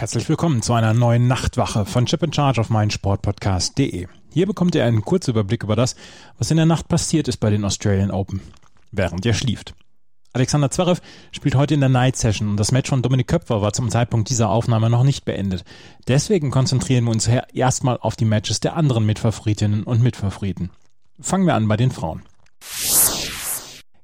Herzlich willkommen zu einer neuen Nachtwache von Chip and Charge auf meinsportpodcast.de. Hier bekommt ihr einen Kurzüberblick über das, was in der Nacht passiert ist bei den Australian Open, während ihr schlieft. Alexander Zverev spielt heute in der Night Session und das Match von Dominik Köpfer war zum Zeitpunkt dieser Aufnahme noch nicht beendet. Deswegen konzentrieren wir uns erstmal auf die Matches der anderen Mitfavoritinnen und Mitfavoriten. Fangen wir an bei den Frauen.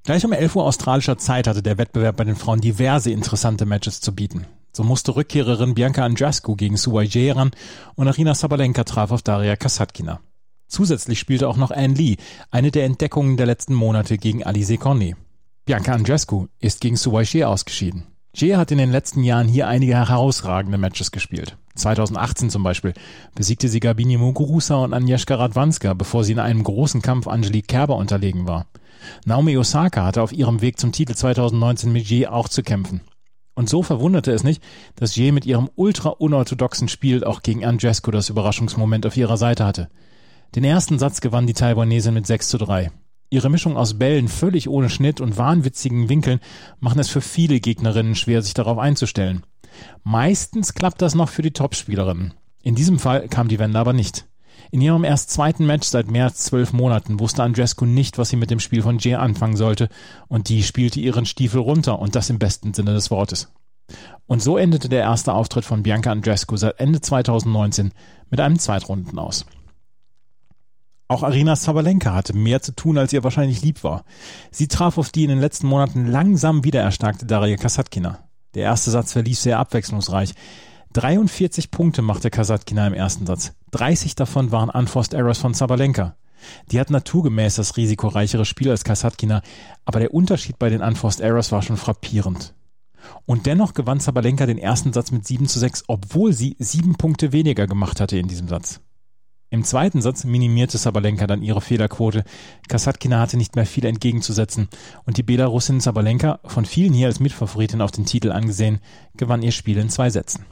Gleich um 11 Uhr australischer Zeit hatte der Wettbewerb bei den Frauen diverse interessante Matches zu bieten. So musste Rückkehrerin Bianca Andreescu gegen Suwai ran und Arina Sabalenka traf auf Daria Kasatkina. Zusätzlich spielte auch noch Anne Lee, eine der Entdeckungen der letzten Monate gegen Alice Cornet. Bianca Andreescu ist gegen Suwai ausgeschieden. Jie hat in den letzten Jahren hier einige herausragende Matches gespielt. 2018 zum Beispiel besiegte sie Gabini Muguruza und Agnieszka Radwanska, bevor sie in einem großen Kampf Angelique Kerber unterlegen war. Naomi Osaka hatte auf ihrem Weg zum Titel 2019 mit Jie auch zu kämpfen. Und so verwunderte es nicht, dass Jie mit ihrem ultra unorthodoxen Spiel auch gegen Andrescu das Überraschungsmoment auf ihrer Seite hatte. Den ersten Satz gewann die Taiwanesin mit 6 zu 3. Ihre Mischung aus Bällen völlig ohne Schnitt und wahnwitzigen Winkeln machen es für viele Gegnerinnen schwer, sich darauf einzustellen. Meistens klappt das noch für die Topspielerinnen. In diesem Fall kam die Wende aber nicht. In ihrem erst zweiten Match seit mehr als zwölf Monaten wusste Andrescu nicht, was sie mit dem Spiel von Jay anfangen sollte, und die spielte ihren Stiefel runter, und das im besten Sinne des Wortes. Und so endete der erste Auftritt von Bianca Andrescu seit Ende 2019 mit einem Zweitrunden aus. Auch Arina Sabalenka hatte mehr zu tun, als ihr wahrscheinlich lieb war. Sie traf auf die in den letzten Monaten langsam wieder erstarkte Daria Kasatkina. Der erste Satz verlief sehr abwechslungsreich. 43 Punkte machte Kasatkina im ersten Satz. 30 davon waren Unforced Errors von Sabalenka. Die hat naturgemäß das risikoreichere Spiel als Kasatkina, aber der Unterschied bei den Unforced Errors war schon frappierend. Und dennoch gewann Sabalenka den ersten Satz mit 7 zu 6, obwohl sie sieben Punkte weniger gemacht hatte in diesem Satz. Im zweiten Satz minimierte Sabalenka dann ihre Fehlerquote. Kasatkina hatte nicht mehr viel entgegenzusetzen und die Belarusin Sabalenka, von vielen hier als Mitfavoritin auf den Titel angesehen, gewann ihr Spiel in zwei Sätzen.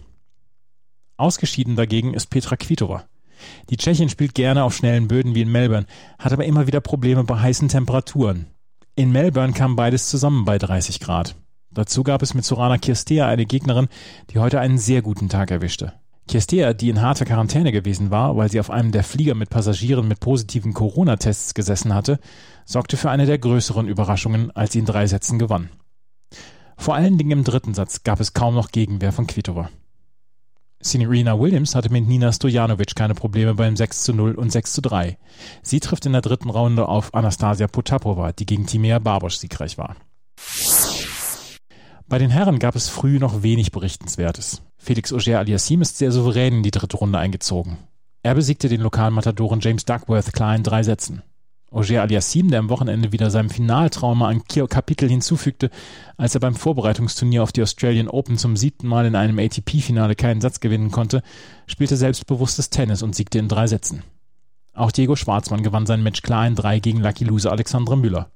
Ausgeschieden dagegen ist Petra Kvitova. Die Tschechin spielt gerne auf schnellen Böden wie in Melbourne, hat aber immer wieder Probleme bei heißen Temperaturen. In Melbourne kam beides zusammen bei 30 Grad. Dazu gab es mit Sorana Kirstea eine Gegnerin, die heute einen sehr guten Tag erwischte. Kirstea, die in harter Quarantäne gewesen war, weil sie auf einem der Flieger mit Passagieren mit positiven Corona-Tests gesessen hatte, sorgte für eine der größeren Überraschungen, als sie in drei Sätzen gewann. Vor allen Dingen im dritten Satz gab es kaum noch Gegenwehr von Kvitova. Serena Williams hatte mit Nina Stojanovic keine Probleme beim 6 zu 0 und 6 zu 3. Sie trifft in der dritten Runde auf Anastasia Potapova, die gegen Timea Barbosch siegreich war. Bei den Herren gab es früh noch wenig Berichtenswertes. Felix Auger-Aliassime ist sehr souverän in die dritte Runde eingezogen. Er besiegte den lokalen Matadoren James Duckworth klar in drei Sätzen. Auger Aliassim, der am Wochenende wieder seinem Finaltrauma ein Kapitel hinzufügte, als er beim Vorbereitungsturnier auf die Australian Open zum siebten Mal in einem ATP-Finale keinen Satz gewinnen konnte, spielte selbstbewusstes Tennis und siegte in drei Sätzen. Auch Diego Schwarzmann gewann sein Match klar in drei gegen Lucky Loser Alexandre Müller.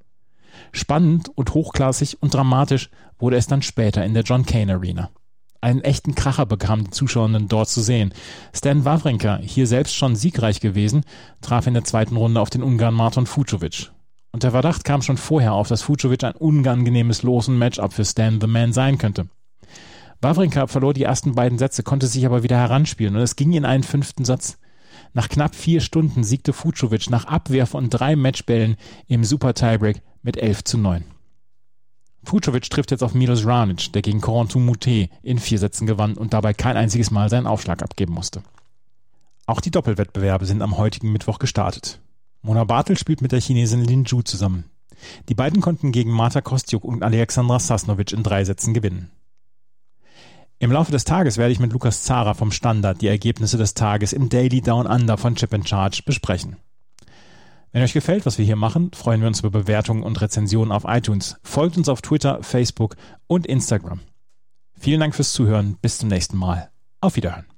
Spannend und hochklassig und dramatisch wurde es dann später in der John Kane Arena. Einen echten Kracher bekamen die Zuschauerinnen dort zu sehen. Stan Wawrinka, hier selbst schon siegreich gewesen, traf in der zweiten Runde auf den Ungarn Marton Fucovic. Und der Verdacht kam schon vorher auf, dass Fucovic ein unangenehmes Los- und Matchup für Stan the Man sein könnte. Wawrinka verlor die ersten beiden Sätze, konnte sich aber wieder heranspielen und es ging in einen fünften Satz. Nach knapp vier Stunden siegte Fucovic nach Abwehr von drei Matchbällen im Super Tiebreak mit 11 zu 9. Fucovic trifft jetzt auf Milos Ranic, der gegen Corentin Moutet in vier Sätzen gewann und dabei kein einziges Mal seinen Aufschlag abgeben musste. Auch die Doppelwettbewerbe sind am heutigen Mittwoch gestartet. Mona Bartel spielt mit der Chinesin Lin Zhu zusammen. Die beiden konnten gegen Marta Kostjuk und Alexandra Sasnovic in drei Sätzen gewinnen. Im Laufe des Tages werde ich mit Lukas Zara vom Standard die Ergebnisse des Tages im Daily Down Under von Chip Charge besprechen. Wenn euch gefällt, was wir hier machen, freuen wir uns über Bewertungen und Rezensionen auf iTunes. Folgt uns auf Twitter, Facebook und Instagram. Vielen Dank fürs Zuhören. Bis zum nächsten Mal. Auf Wiederhören.